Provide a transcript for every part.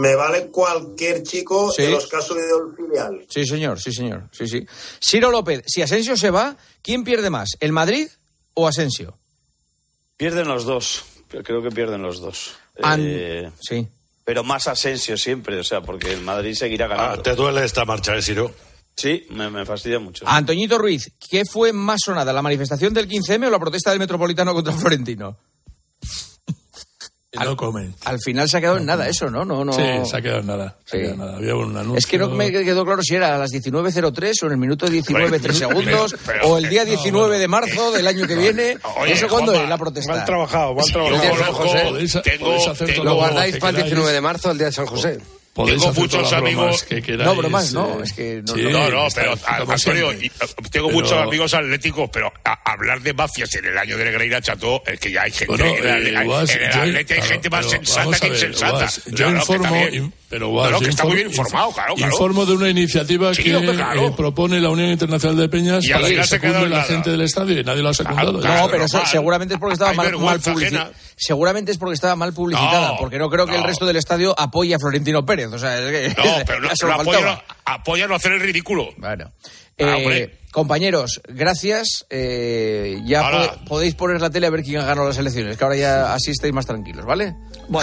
me vale cualquier chico Sí. de los casos de el filial. Sí, señor, sí, señor. Sí, sí. Ciro López, si Asensio se va, ¿quién pierde más? ¿El Madrid o Asensio? Pierden los dos. Creo que pierden los dos. Eh, Sí. pero más Asensio siempre, o sea, porque el Madrid seguirá Ah, ganando. ¿Te duele esta marcha, eh, Siro? Sí, me, me fastidia mucho. Antoñito Ruiz, ¿qué fue más sonada, la manifestación del 15M o la protesta del Metropolitano contra Florentino? No comen. Al final se ha quedado en nada eso, ¿no? no, no. Sí, se ha quedado en nada. Se ha Sí. quedado en nada. Había un anuncio. Es que no me quedó claro si era a las 19.03 o en el minuto 19, 3 segundos, pero- o el día 19 de marzo del año que viene. Oye, ¿Eso cuándo es la protesta? Mal trabajado, mal trabajado. tengo, tengo- todo Lo guardáis para el queráis. 19 de marzo, el día de San José. Podéis tengo muchos amigos- que queráis. No, bromas no, eh, es que no- sí, No, no, pero Antonio, tengo Pero- muchos amigos atléticos, pero a- hablar de mafias en el año de Negreira Chato es que ya hay gente. Bueno, en el, eh, Guas, en el yo- Atleti hay claro, gente más sensata que ver, insensata. Guas, yo Claro, informo, in- pero Guas, No, no, yo que está muy bien informado, claro, claro. Informo de una iniciativa Sí, que claro. eh, propone la Unión Internacional de Peñas Y para que se en la nada. gente del estadio y nadie lo ha secundado. Claro, No, pero seguramente es porque estaba mal, publicitada. Seguramente es porque estaba mal publicitada, No, porque no creo que el no. resto del estadio apoye a Florentino Pérez. O sea, es que No, pero no, no apoya, faltaba. no, apoya no hacer el ridículo. Bueno. Ah, Eh, hombre. compañeros, gracias. Eh, ya Ahora- podéis poner la tele a ver quién ha ganado las elecciones, que ahora ya así estáis más tranquilos, ¿vale?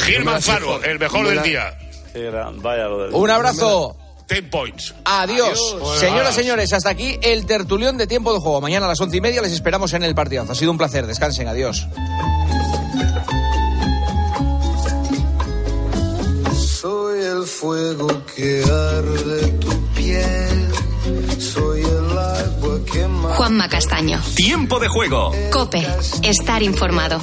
Gil Manzano, el mejor del día. Gran- vaya lo del... Un abrazo. Ten points. Adiós. Adiós. Señoras, señores, hasta aquí el tertulión de tiempo de juego. Mañana a las once y media les esperamos en el partidazo. Ha sido un placer. Descansen. Adiós. El fuego que arde tu piel. Soy el agua que más. Juanma Castaño. Tiempo de juego. Cope. Estar informado.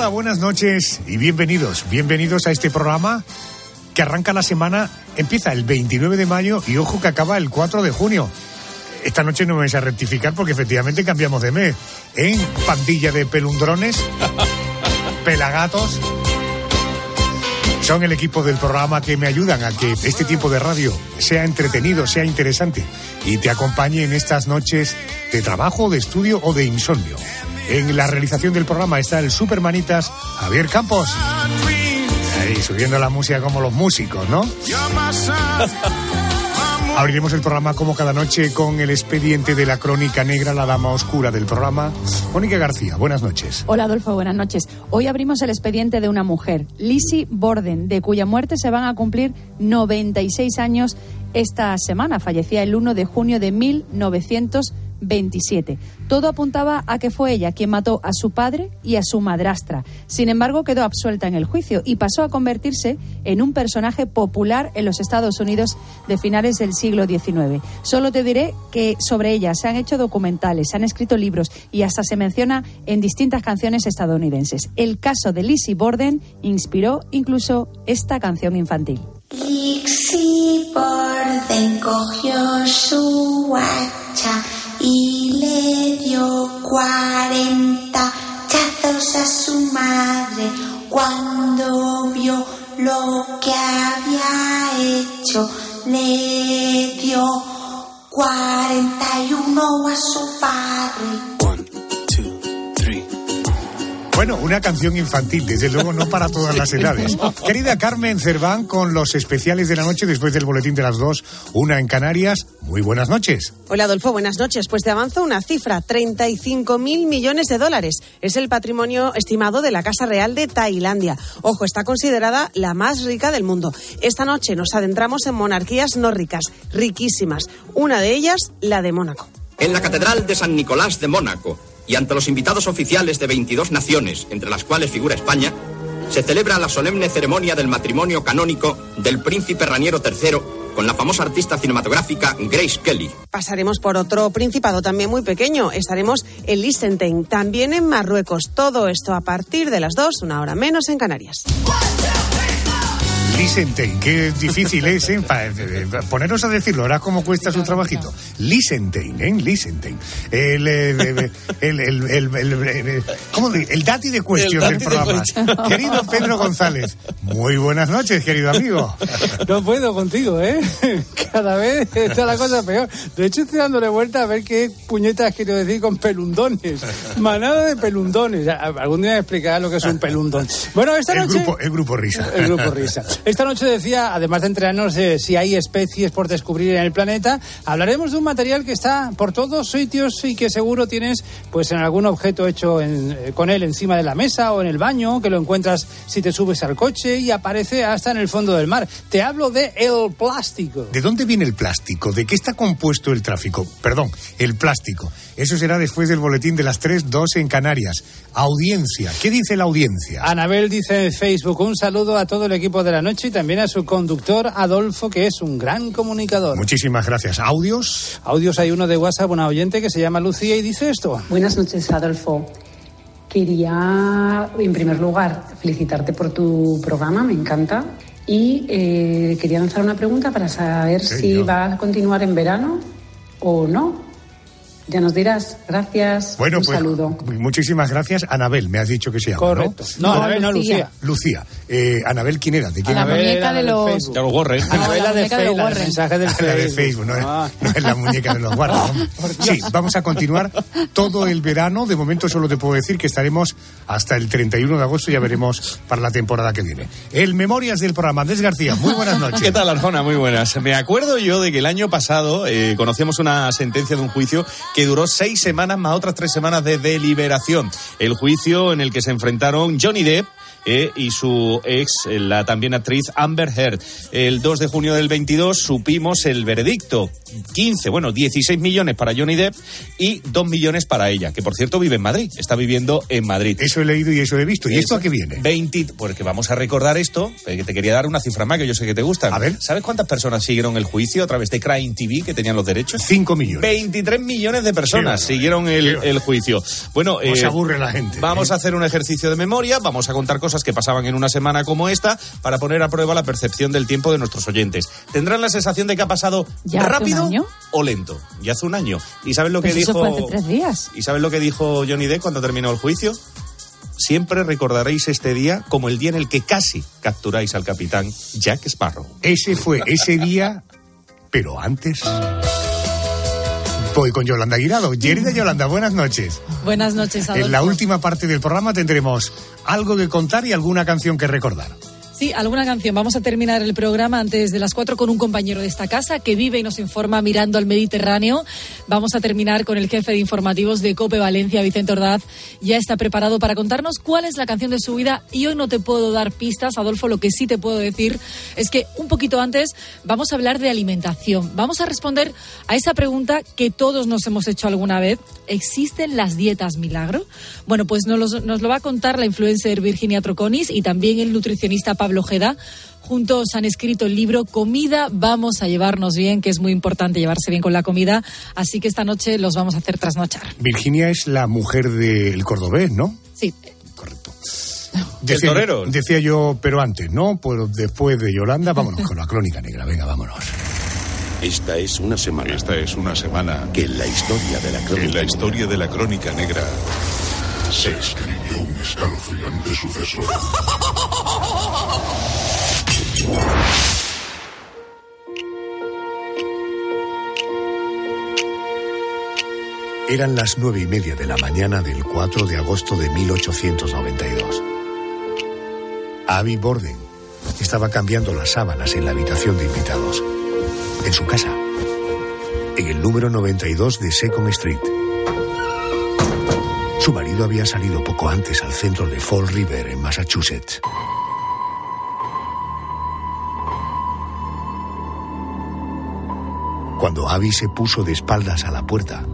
Hola, buenas noches y bienvenidos. Bienvenidos a este programa que arranca la semana, empieza el 29 de mayo y ojo que acaba el 4 de junio. Esta noche no me vais a rectificar porque efectivamente cambiamos de mes. En pandilla de pelundrones, pelagatos. Son el equipo del programa que me ayudan a que este tiempo de radio sea entretenido, sea interesante y te acompañe en estas noches de trabajo, de estudio o de insomnio. En la realización del programa está el Supermanitas Javier Campos. Ahí subiendo la música como los músicos, ¿no? Abriremos el programa como cada noche con el expediente de la crónica negra, la dama oscura del programa. Mónica García, buenas noches. Hola Adolfo, buenas noches. Hoy abrimos el expediente de una mujer, Lizzie Borden, de cuya muerte se van a cumplir 96 años esta semana. Fallecía el 1 de junio de 1927. Todo apuntaba a que fue ella quien mató a su padre y a su madrastra. Sin embargo, quedó absuelta en el juicio y pasó a convertirse en un personaje popular en los Estados Unidos de finales del siglo XIX. Solo te diré que sobre ella se han hecho documentales, se han escrito libros y hasta se menciona en distintas canciones estadounidenses. El caso de Lizzie Borden inspiró incluso esta canción infantil. Lixi Borden cogió su dio cuarenta chazos a su madre cuando vio lo que había hecho. Le dio cuarenta y uno a su padre. Bueno, una canción infantil, desde luego no para todas las edades. Querida Carmen Cerván, con los especiales de la noche después del boletín de las dos, una en Canarias. Muy buenas noches. Hola Adolfo, buenas noches. Pues te avanzo una cifra, 35 mil millones de dólares. Es el patrimonio estimado de la Casa Real de Tailandia. Ojo, está considerada la más rica del mundo. Esta noche nos adentramos en monarquías no ricas, riquísimas. Una de ellas, la de Mónaco. En la Catedral de San Nicolás de Mónaco y ante los invitados oficiales de 22 naciones, entre las cuales figura España, se celebra la solemne ceremonia del matrimonio canónico del príncipe Raniero III con la famosa artista cinematográfica Grace Kelly. Pasaremos por otro principado también muy pequeño. Estaremos en Liechtenstein, también en Marruecos. Todo esto a partir de las dos, una hora menos en Canarias. Licentain, qué difícil es, ¿eh? Pa- eh, poneros a decirlo, ahora cómo cuesta su trabajito. Licentain, ¿eh? Licentain. El, eh, eh, el, el, el, el, el- ¿cómo el dati de cuestión El del programa. Querido Pedro González, muy buenas noches, querido amigo. No puedo contigo, ¿eh? Cada vez está la cosa peor. De hecho, estoy dándole vuelta a ver qué puñetas quiero decir con pelundones. Manada de pelundones. Algún día me explicará lo que es un pelundón. Bueno, esta El noche... grupo, el grupo Risa. El grupo Risa. Esta noche decía, además de enterarnos de si hay especies por descubrir en el planeta, hablaremos de un material que está por todos sitios y que seguro tienes pues en algún objeto hecho en- eh, con él encima de la mesa o en el baño, que lo encuentras si te subes al coche y aparece hasta en el fondo del mar. Te hablo de el plástico. ¿De dónde viene el plástico? ¿De qué está compuesto el tráfico? Perdón, el plástico. Eso será después del boletín de las 3, 2 en Canarias. Audiencia. ¿Qué dice la audiencia? Anabel dice en Facebook un saludo a todo el equipo de la noche y también a su conductor Adolfo, que es un gran comunicador. Muchísimas gracias. ¿Audios? Audios hay uno de WhatsApp, una oyente que se llama Lucía y dice esto. Buenas noches, Adolfo. Quería, en primer lugar, felicitarte por tu programa, me encanta. Y eh, quería lanzar una pregunta para saber si va a continuar en verano o no. Ya nos dirás. Gracias. Bueno, Un pues saludo. muchísimas gracias. Anabel, me has dicho que se llama, Correcto. ¿no? No, Anabel, no, Lucía. Lucía. Eh, Anabel, ¿quién era? ¿De quién La era? muñeca de los... De los Warren. Anabel, la de muñeca de Facebook, la Warren. mensaje del La de Facebook, no es, Ah. no es la muñeca de los guardas. ¿no? Sí, vamos a continuar todo el verano. De momento solo te puedo decir que estaremos hasta el 31 de agosto, ya veremos para la temporada que viene. El Memorias del programa, Andrés García, muy buenas noches. ¿Qué tal, Arjona? Muy buenas. Me acuerdo yo de que el año pasado eh, conocíamos una sentencia de un juicio que duró seis semanas más otras tres semanas de deliberación. El juicio en el que se enfrentaron Johnny Depp eh, y su ex, eh, la también actriz Amber Heard. El 2 de junio del 22 supimos el veredicto. 15, bueno, 16 millones para Johnny Depp y 2 millones para ella, que por cierto vive en Madrid, está viviendo en Madrid. Eso he leído y eso he visto. ¿Y esto a qué viene? 20, porque vamos a recordar esto, eh, que te quería dar una cifra más que yo sé que te gusta. A ver. ¿Sabes cuántas personas siguieron el juicio a través de Crime TV que tenían los derechos? 5 millones. 23 millones de personas siguieron el, el juicio. Bueno, No se eh, aburre la gente. Vamos ¿eh? a hacer un ejercicio de memoria, vamos a contar cosas que pasaban en una semana como esta para poner a prueba la percepción del tiempo de nuestros oyentes. ¿Tendrán la sensación de que ha pasado ¿Ya hace un rápido o lento? Ya hace un año. ¿Y sabes lo que Pues eso dijo? fue hace tres días. ¿Y sabes lo que dijo Johnny Depp cuando terminó el juicio? Siempre recordaréis este día como el día en el que casi capturáis al capitán Jack Sparrow. Ese fue ese día, pero antes. Voy con Yolanda Guirado. Querida Yolanda, buenas noches. Buenas noches, Adolfo. En la última parte del programa tendremos algo que contar y alguna canción que recordar. Sí, alguna canción. Vamos a terminar el programa antes de las cuatro con un compañero de esta casa que vive y nos informa mirando al Mediterráneo. Vamos a terminar con el jefe de informativos de Cope Valencia, Vicente Ordaz. Ya está preparado para contarnos cuál es la canción de su vida y hoy no te puedo dar pistas, Adolfo. Lo que sí te puedo decir es que un poquito antes vamos a hablar de alimentación. Vamos a responder a esa pregunta que todos nos hemos hecho alguna vez. ¿Existen las dietas milagro? Bueno, pues nos, nos lo va a contar la influencer Virginia Troconis y también el nutricionista Pablo Ojeda. Juntos han escrito el libro Comida, vamos a llevarnos bien, que es muy importante llevarse bien con la comida. Así que esta noche los vamos a hacer trasnochar. Virginia es la mujer del cordobés, ¿no? Sí. Decía, torero. Decía yo, pero antes, ¿no? Pues después de Yolanda, vámonos con la crónica negra. Venga, vámonos. Esta es una semana. Esta es una semana que en la historia de la crónica. En la historia de la crónica negra se escribió un escalofriante suceso. Eran las nueve y media de la mañana del 4 de agosto de 1892. Abby Borden estaba cambiando las sábanas en la habitación de invitados. En su casa. En el número 92 de Second Street. Su marido había salido poco antes al centro de Fall River, en Massachusetts. Cuando Abby se puso de espaldas a la puerta,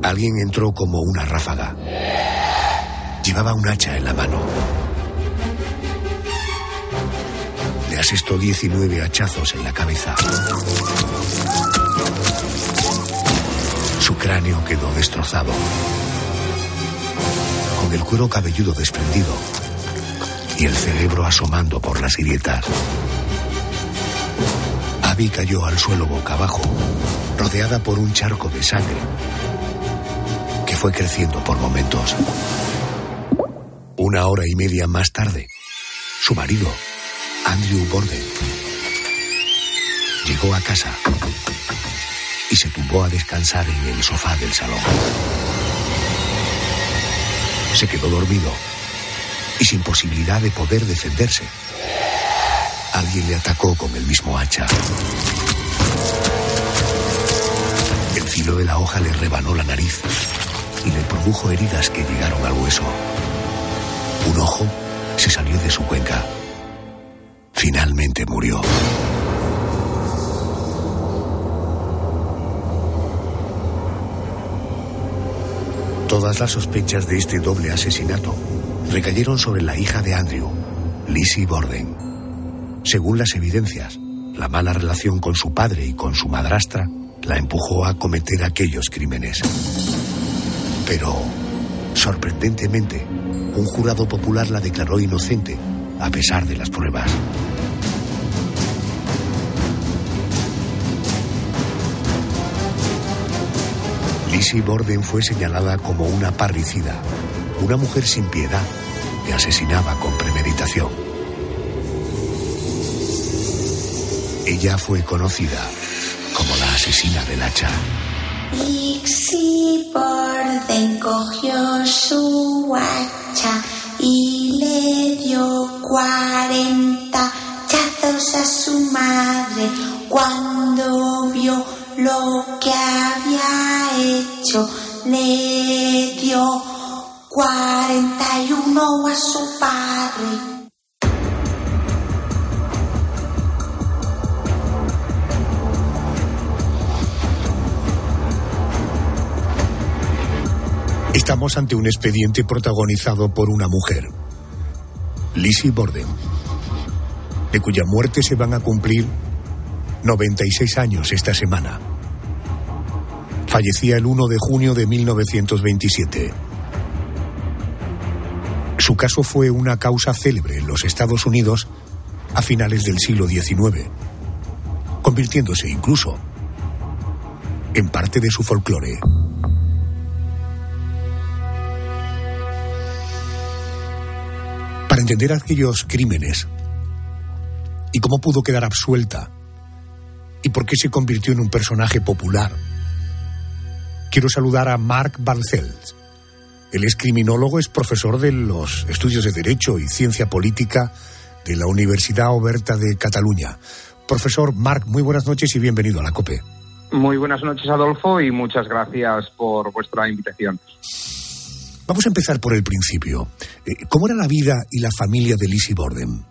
alguien entró como una ráfaga. Llevaba un hacha en la mano. Le asestó 19 hachazos en la cabeza. Su cráneo quedó destrozado. Con el cuero cabelludo desprendido, y el cerebro asomando por las grietas. Abby cayó al suelo boca abajo, rodeada por un charco de sangre que fue creciendo por momentos. Una hora y media más tarde, su marido, Andrew Borden, llegó a casa y se tumbó a descansar en el sofá del salón. Se quedó dormido y sin posibilidad de poder defenderse. Alguien le atacó con el mismo hacha. El filo de la hoja le rebanó la nariz y le produjo heridas que llegaron al hueso. Un ojo se salió de su cuenca. Finalmente murió. Todas las sospechas de este doble asesinato recayeron sobre la hija de Andrew, Lizzie Borden. Según las evidencias, la mala relación con su padre y con su madrastra la empujó a cometer aquellos crímenes. Pero, sorprendentemente, un jurado popular la declaró inocente, a pesar de las pruebas. Lizzie Borden fue señalada como una parricida, una mujer sin piedad que asesinaba con premeditación. Ella fue conocida como la asesina del hacha. Borden cogió su hacha y le dio cuarenta chazos a su madre cuando vio lo que había hecho. Le dio cuarenta y uno a su padre. Estamos ante un expediente protagonizado por una mujer, Lizzie Borden, de cuya muerte se van a cumplir 96 años esta semana. Fallecía el 1 de junio de 1927. Su caso fue una causa célebre en los Estados Unidos a finales del siglo XIX, convirtiéndose incluso en parte de su folclore. Entender aquellos crímenes y cómo pudo quedar absuelta y por qué se convirtió en un personaje popular, quiero saludar a Marc Balcells. Él es criminólogo, es profesor de los estudios de Derecho y Ciencia Política de la Universidad Oberta de Cataluña. Profesor Marc, muy buenas noches y bienvenido a la COPE. Muy buenas noches, Adolfo, y muchas gracias por vuestra invitación. Vamos a empezar por el principio. Eh, ¿Cómo era la vida y la familia de Lizzie Borden?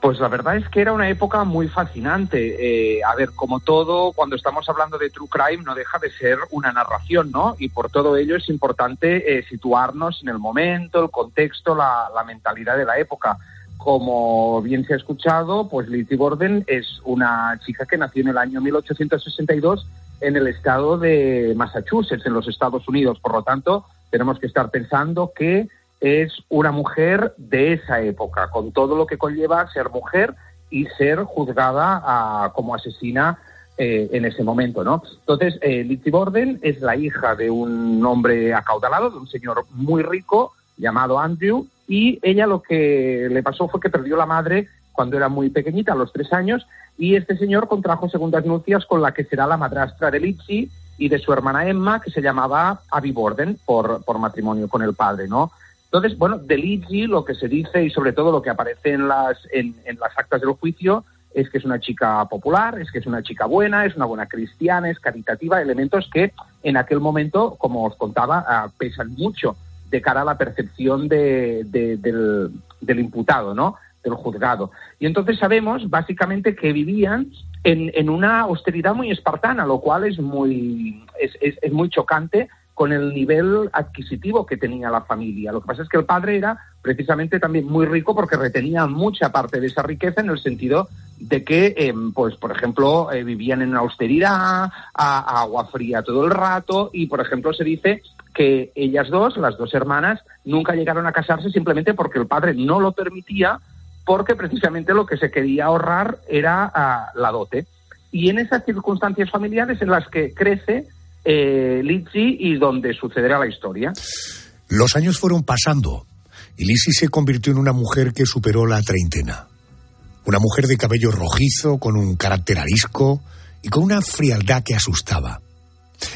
Pues la verdad es que era una época muy fascinante. Eh, a ver, como todo, cuando estamos hablando de True Crime, no deja de ser una narración, ¿no? Y por todo ello es importante eh, situarnos en el momento, el contexto, la, la, mentalidad de la época. Como bien se ha escuchado, pues Lizzie Borden es una chica que nació en el año 1862 en el estado de Massachusetts, en los Estados Unidos. Por lo tanto, tenemos que estar pensando que es una mujer de esa época, con todo lo que conlleva ser mujer y ser juzgada a, como asesina eh, en ese momento, ¿no? Entonces, eh, Lizzie Borden es la hija de un hombre acaudalado, de un señor muy rico llamado Andrew, y ella lo que le pasó fue que perdió la madre cuando era muy pequeñita, a los tres años, y este señor contrajo segundas nupcias con la que será la madrastra de Lizzie y de su hermana Emma, que se llamaba Abby Borden por, por matrimonio con el padre, ¿no? Entonces, bueno, de Lizzie lo que se dice y sobre todo lo que aparece en las, en, en, las actas del juicio es que es una chica popular, es que es una chica buena, es una buena cristiana, es caritativa, elementos que en aquel momento, como os contaba, uh, pesan mucho de cara a la percepción de, de, del, del imputado, ¿no? Del juzgado. Y entonces sabemos básicamente que vivían en, una austeridad muy espartana, lo cual es muy, es, es, muy chocante con el nivel adquisitivo que tenía la familia. Lo que pasa es que el padre era precisamente también muy rico porque retenía mucha parte de esa riqueza en el sentido de que, eh, pues, por ejemplo, eh, vivían en austeridad, a agua fría todo el rato y, por ejemplo, se dice que ellas dos, las dos hermanas, nunca llegaron a casarse simplemente porque el padre no lo permitía, porque precisamente lo que se quería ahorrar era ah, la dote. Y en esas circunstancias familiares en las que crece eh, y donde sucederá la historia. Los años fueron pasando y Lizzie se convirtió en una mujer que superó la treintena. Una mujer de cabello rojizo, con un carácter arisco y con una frialdad que asustaba.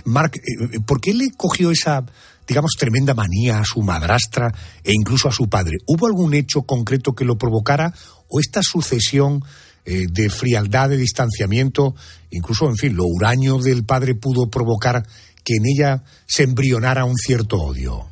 Mark, eh, ¿por qué le cogió esa, digamos, tremenda manía a su madrastra e incluso a su padre? ¿Hubo algún hecho concreto que lo provocara o esta sucesión eh, de frialdad, de distanciamiento, incluso, en fin, lo huraño del padre pudo provocar que en ella se embrionara un cierto odio?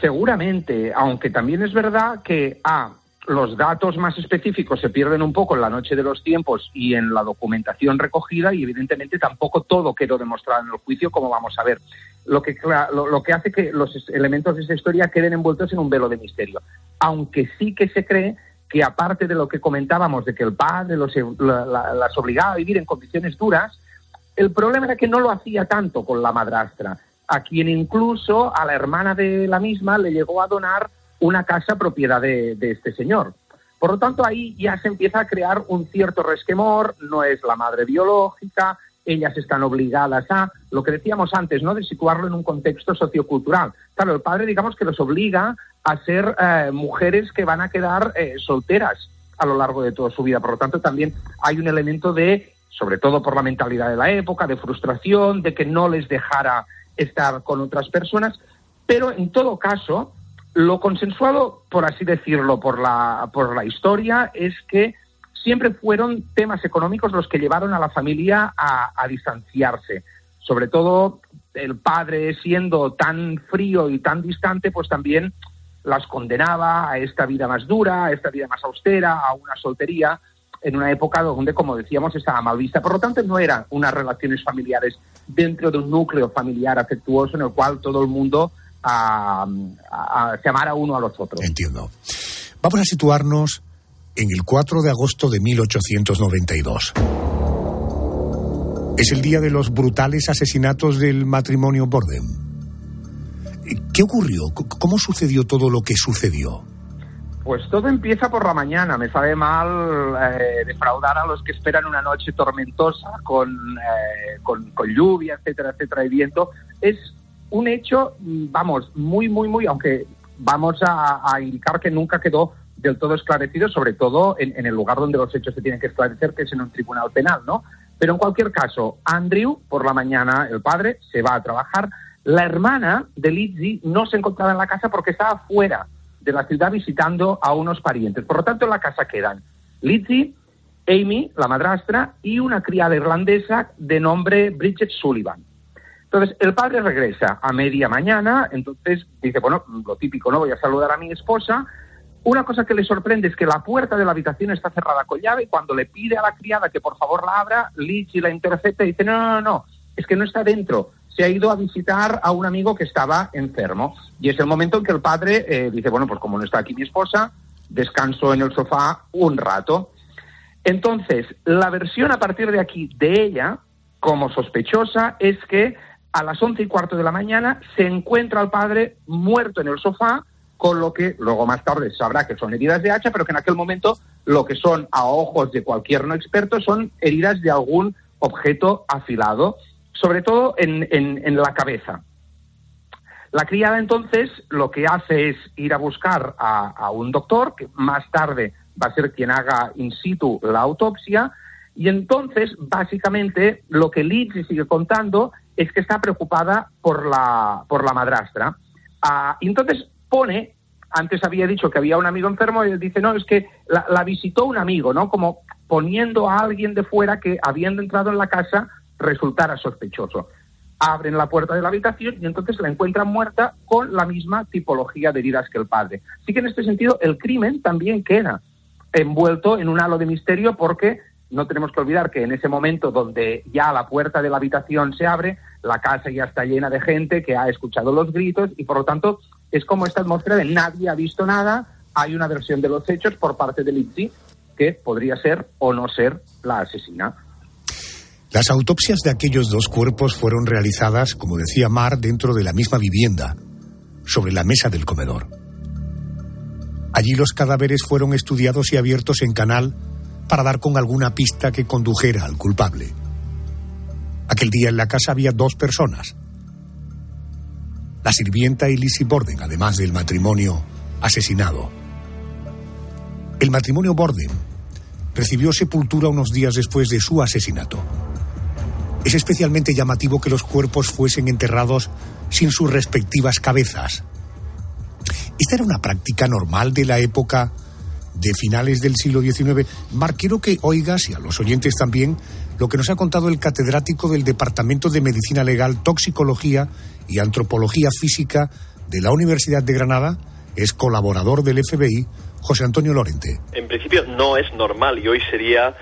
Seguramente, aunque también es verdad que A, los datos más específicos se pierden un poco en la noche de los tiempos y en la documentación recogida y evidentemente tampoco todo quedó demostrado en el juicio como vamos a ver. Lo que, lo, lo que hace que los elementos de esa historia queden envueltos en un velo de misterio. Aunque sí que se cree que aparte de lo que comentábamos de que el padre los, la, la, las obligaba a vivir en condiciones duras, el problema era que no lo hacía tanto con la madrastra, a quien incluso a la hermana de la misma le llegó a donar una casa propiedad de, este señor. Por lo tanto, ahí ya se empieza a crear un cierto resquemor, no es la madre biológica, ellas están obligadas a, lo que decíamos antes, ¿no? De situarlo en un contexto sociocultural. Claro, el padre, digamos que los obliga a ser eh, mujeres que van a quedar eh, solteras a lo largo de toda su vida. Por lo tanto, también hay un elemento de, sobre todo por la mentalidad de la época, de frustración, de que no les dejara estar con otras personas. Pero en todo caso, lo consensuado, por así decirlo, por la, por la historia, es que siempre fueron temas económicos los que llevaron a la familia a, a distanciarse. Sobre todo el padre siendo tan frío y tan distante, pues también las condenaba a esta vida más dura, a esta vida más austera, a una soltería, en una época donde, como decíamos, estaba mal vista. Por lo tanto, no eran unas relaciones familiares dentro de un núcleo familiar afectuoso en el cual todo el mundo a, a, a, se amara uno a los otros. Entiendo. Vamos a situarnos en el 4 de agosto de 1892. Es el día de los brutales asesinatos del matrimonio Borden. ¿Qué ocurrió? ¿Cómo sucedió todo lo que sucedió? Pues todo empieza por la mañana. Me sabe mal eh, defraudar a los que esperan una noche tormentosa con, eh, con, con, lluvia, etcétera, etcétera, y viento. Es un hecho, vamos, muy, muy, muy, aunque vamos a, a indicar que nunca quedó del todo esclarecido, sobre todo en, en, el lugar donde los hechos se tienen que esclarecer, que es en un tribunal penal, ¿no? Pero en cualquier caso, Andrew, por la mañana, el padre, se va a trabajar. La hermana de Lizzie no se encontraba en la casa porque estaba fuera de la ciudad visitando a unos parientes. Por lo tanto, en la casa quedan Lizzie, Amy, la madrastra, y una criada irlandesa de nombre Bridget Sullivan. Entonces, el padre regresa a media mañana, entonces dice, bueno, lo típico, ¿no? Voy a saludar a mi esposa, una cosa que le sorprende es que la puerta de la habitación está cerrada con llave y cuando le pide a la criada que por favor la abra, Lizzie la intercepta y dice, no, no, no, no, es que no está dentro, se ha ido a visitar a un amigo que estaba enfermo. Y es el momento en que el padre eh, dice, bueno, pues como no está aquí mi esposa, descanso en el sofá un rato. Entonces, la versión a partir de aquí de ella, como sospechosa, es que a las once y cuarto de la mañana se encuentra al padre muerto en el sofá, con lo que luego más tarde sabrá que son heridas de hacha, pero que en aquel momento lo que son a ojos de cualquier no experto son heridas de algún objeto afilado, sobre todo en, en, la cabeza. La criada entonces lo que hace es ir a buscar a, un doctor, que más tarde va a ser quien haga in situ la autopsia, y entonces básicamente lo que Lizzie sigue contando es que está preocupada por la, por la madrastra. Uh, y entonces pone, antes había dicho que había un amigo enfermo, y él dice, no, es que la, la, visitó un amigo, ¿no? Como poniendo a alguien de fuera que habiendo entrado en la casa resultara sospechoso. Abren la puerta de la habitación y entonces la encuentran muerta con la misma tipología de heridas que el padre. Así que en este sentido el crimen también queda envuelto en un halo de misterio porque no tenemos que olvidar que en ese momento donde ya la puerta de la habitación se abre, la casa ya está llena de gente que ha escuchado los gritos y por lo tanto es como esta atmósfera de nadie ha visto nada, hay una versión de los hechos por parte de Lizzie que podría ser o no ser la asesina. Las autopsias de aquellos dos cuerpos fueron realizadas, como decía Mar, dentro de la misma vivienda, sobre la mesa del comedor. Allí los cadáveres fueron estudiados y abiertos en canal para dar con alguna pista que condujera al culpable. Aquel día en la casa había dos personas. La sirvienta y Lizzie Borden, además del matrimonio asesinado. El matrimonio Borden recibió sepultura unos días después de su asesinato. Es especialmente llamativo que los cuerpos fuesen enterrados sin sus respectivas cabezas. Esta era una práctica normal de la época de finales del siglo XIX. Mar, quiero que oigas, y a los oyentes también, lo que nos ha contado el catedrático del Departamento de Medicina Legal, Toxicología y Antropología Física de la Universidad de Granada, es colaborador del FBI, José Antonio Lorente. En principio no es normal y hoy sería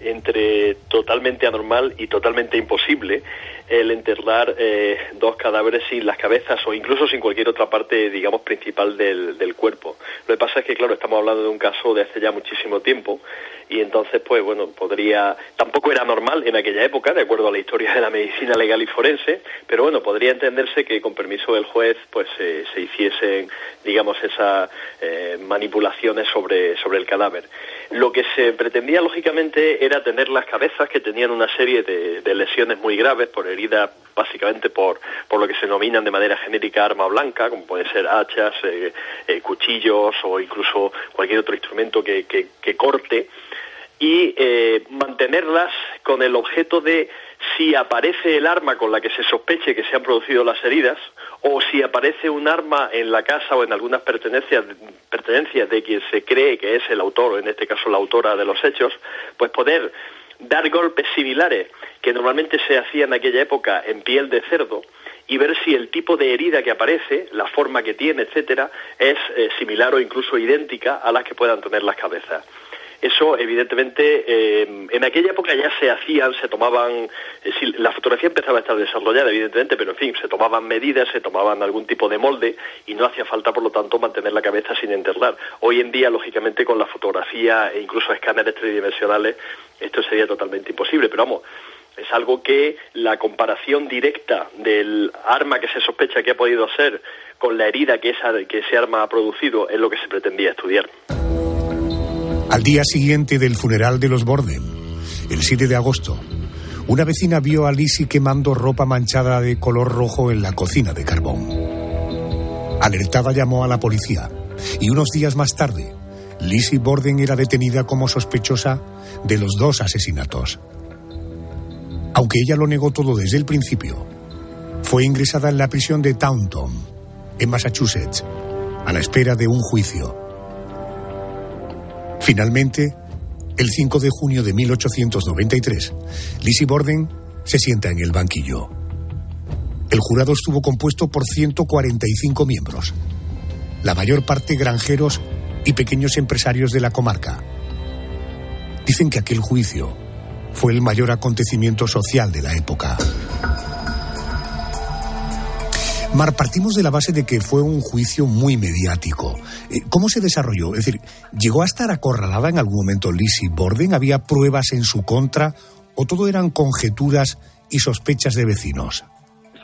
entre totalmente anormal y totalmente imposible el enterrar eh, dos cadáveres sin las cabezas o incluso sin cualquier otra parte, digamos, principal del, del cuerpo. Lo que pasa es que, claro, estamos hablando de un caso de hace ya muchísimo tiempo y entonces, pues bueno, podría, tampoco era normal en aquella época, de acuerdo a la historia de la medicina legal y forense, pero bueno, podría entenderse que con permiso del juez, pues eh, se hiciesen, digamos, esas eh, manipulaciones sobre, sobre el cadáver. Lo que se pretendía, lógicamente, era tener las cabezas que tenían una serie de, de lesiones muy graves por heridas básicamente por, por lo que se denominan de manera genérica arma blanca, como pueden ser hachas, eh, eh, cuchillos o incluso cualquier otro instrumento que, que, que corte, y eh, mantenerlas con el objeto de si aparece el arma con la que se sospeche que se han producido las heridas o si aparece un arma en la casa o en algunas pertenencias, pertenencias de quien se cree que es el autor, o en este caso la autora de los hechos, pues poder dar golpes similares que normalmente se hacían en aquella época en piel de cerdo y ver si el tipo de herida que aparece, la forma que tiene, etcétera, es eh, similar o incluso idéntica a las que puedan tener las cabezas. Eso, evidentemente, eh, en aquella época ya se hacían, se tomaban, eh, sí, la fotografía empezaba a estar desarrollada, evidentemente, pero en fin, se tomaban medidas, se tomaban algún tipo de molde y no hacía falta, por lo tanto, mantener la cabeza sin enterrar. Hoy en día, lógicamente, con la fotografía e incluso escáneres tridimensionales, esto sería totalmente imposible, pero vamos, es algo que la comparación directa del arma que se sospecha que ha podido ser con la herida que, esa, que ese arma ha producido es lo que se pretendía estudiar. Al día siguiente del funeral de los Borden, el 7 de agosto, una vecina vio a Lizzie quemando ropa manchada de color rojo en la cocina de carbón. Alertada llamó a la policía y unos días más tarde, Lizzie Borden era detenida como sospechosa de los dos asesinatos. Aunque ella lo negó todo desde el principio, fue ingresada en la prisión de Taunton, en Massachusetts, a la espera de un juicio. Finalmente, el 5 de junio de 1893, Lizzie Borden se sienta en el banquillo. El jurado estuvo compuesto por 145 miembros, la mayor parte granjeros y pequeños empresarios de la comarca. Dicen que aquel juicio fue el mayor acontecimiento social de la época. Mar, partimos de la base de que fue un juicio muy mediático. Eh, ¿Cómo se desarrolló? Es decir, ¿llegó a estar acorralada en algún momento Lizzie Borden? ¿Había pruebas en su contra? ¿O todo eran conjeturas y sospechas de vecinos?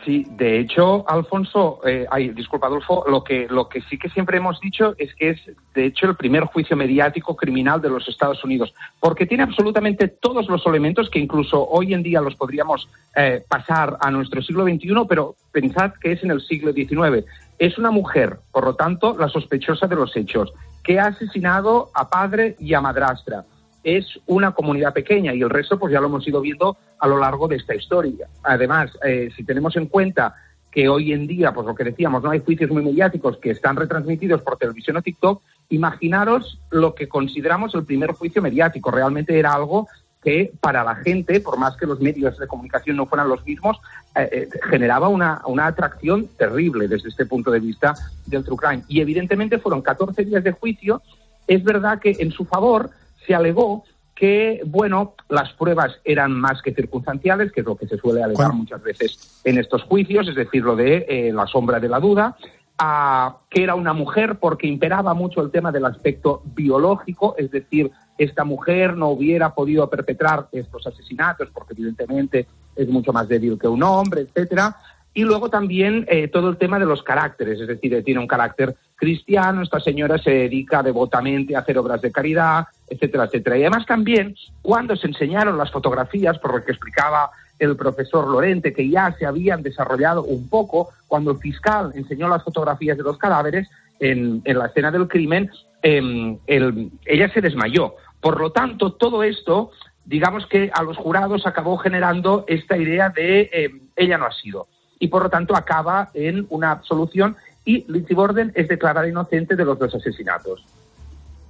Sí, de hecho, Alfonso, eh, ay, disculpa, Adolfo, lo que, lo que sí que siempre hemos dicho es que es, de hecho, el primer juicio mediático criminal de los Estados Unidos, porque tiene absolutamente todos los elementos que incluso hoy en día los podríamos eh, pasar a nuestro siglo XXI, pero pensad que es en el siglo XIX. Es una mujer, por lo tanto, la sospechosa de los hechos, que ha asesinado a padre y a madrastra es una comunidad pequeña y el resto pues ya lo hemos ido viendo a lo largo de esta historia. Además, eh, si tenemos en cuenta que hoy en día, pues lo que decíamos, no hay juicios muy mediáticos que están retransmitidos por televisión o TikTok, imaginaros lo que consideramos el primer juicio mediático. Realmente era algo que para la gente, por más que los medios de comunicación no fueran los mismos, eh, eh, generaba una, una atracción terrible desde este punto de vista del true crime. Y evidentemente fueron 14 días de juicio. Es verdad que en su favor se alegó que, bueno, las pruebas eran más que circunstanciales, que es lo que se suele alegar muchas veces en estos juicios, es decir, lo de eh, la sombra de la duda, a que era una mujer porque imperaba mucho el tema del aspecto biológico, es decir, esta mujer no hubiera podido perpetrar estos asesinatos porque evidentemente es mucho más débil que un hombre, etcétera. Y luego también eh, todo el tema de los caracteres, es decir, tiene un carácter cristiano, esta señora se dedica devotamente a hacer obras de caridad, etcétera, etcétera. Y además también, cuando se enseñaron las fotografías, por lo que explicaba el profesor Lorente, que ya se habían desarrollado un poco, cuando el fiscal enseñó las fotografías de los cadáveres en, en la escena del crimen, em, ella se desmayó. Por lo tanto, todo esto, digamos que a los jurados acabó generando esta idea de em, ella no ha sido y por lo tanto acaba en una absolución y Lindsay Borden es declarada inocente de los dos asesinatos.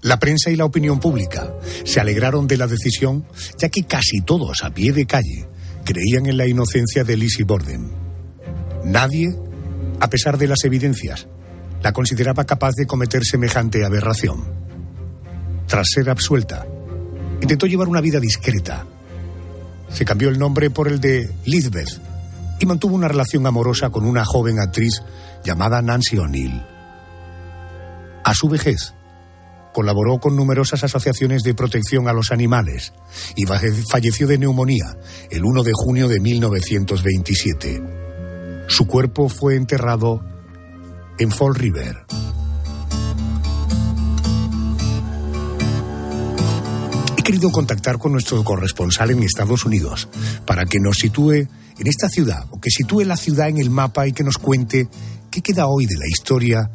La prensa y la opinión pública se alegraron de la decisión, ya que casi todos a pie de calle creían en la inocencia de Lizzie Borden. Nadie, a pesar de las evidencias, la consideraba capaz de cometer semejante aberración. Tras ser absuelta, intentó llevar una vida discreta. Se cambió el nombre por el de Lizbeth y mantuvo una relación amorosa con una joven actriz llamada Nancy O'Neill. A su vejez, colaboró con numerosas asociaciones de protección a los animales y falleció de neumonía el 1 de junio de 1927. Su cuerpo fue enterrado en Fall River. He querido contactar con nuestro corresponsal en Estados Unidos para que nos sitúe en esta ciudad, o que sitúe la ciudad en el mapa y que nos cuente qué queda hoy de la historia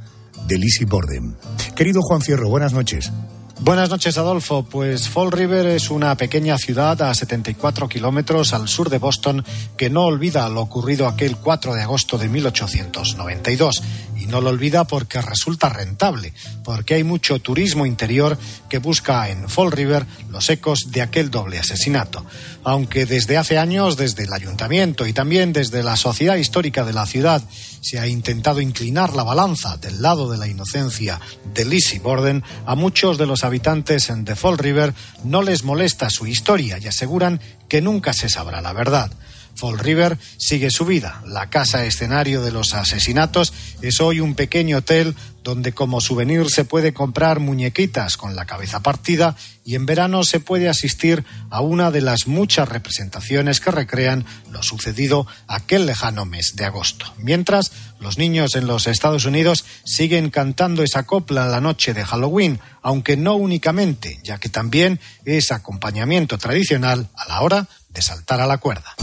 de Lizzie Borden. Querido Juan Fierro, buenas noches. Buenas noches, Adolfo. Pues Fall River es una pequeña ciudad a 74 kilómetros al sur de Boston que no olvida lo ocurrido aquel 4 de agosto de 1892 no lo olvida porque resulta rentable, porque hay mucho turismo interior que busca en Fall River los ecos de aquel doble asesinato. Aunque desde hace años, desde el ayuntamiento y también desde la sociedad histórica de la ciudad, se ha intentado inclinar la balanza del lado de la inocencia de Lizzie Borden, a muchos de los habitantes The Fall River no les molesta su historia y aseguran que nunca se sabrá la verdad. Fall River sigue su vida. La casa escenario de los asesinatos es hoy un pequeño hotel donde como souvenir se puede comprar muñequitas con la cabeza partida y en verano se puede asistir a una de las muchas representaciones que recrean lo sucedido aquel lejano mes de agosto. Mientras, los niños en los Estados Unidos siguen cantando esa copla la noche de Halloween, aunque no únicamente, ya que también es acompañamiento tradicional a la hora de saltar a la cuerda.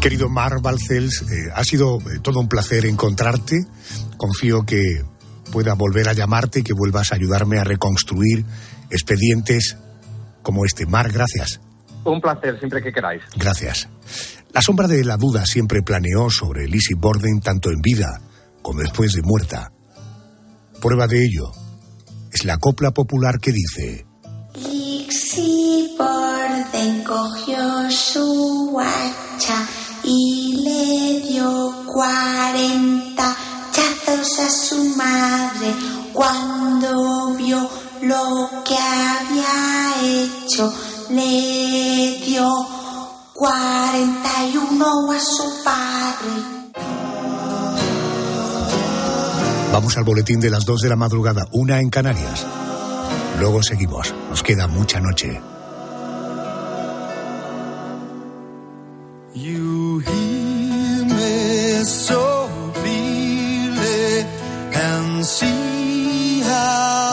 Querido Mar Balcells, eh, ha sido eh, todo un placer encontrarte. Confío que pueda volver a llamarte y que vuelvas a ayudarme a reconstruir expedientes como este. Mar, gracias. Un placer, siempre que queráis. Gracias. La sombra de la duda siempre planeó sobre Lizzie Borden tanto en vida como después de muerta. Prueba de ello es la copla popular que dice... Lizzie Borden cogió su hacha y le dio cuarenta chazos a su madre cuando vio lo que había hecho. Le dio cuarenta y uno a su padre. Vamos al boletín de las dos de la madrugada, una en Canarias. Luego seguimos. Nos queda mucha noche. so freely and see how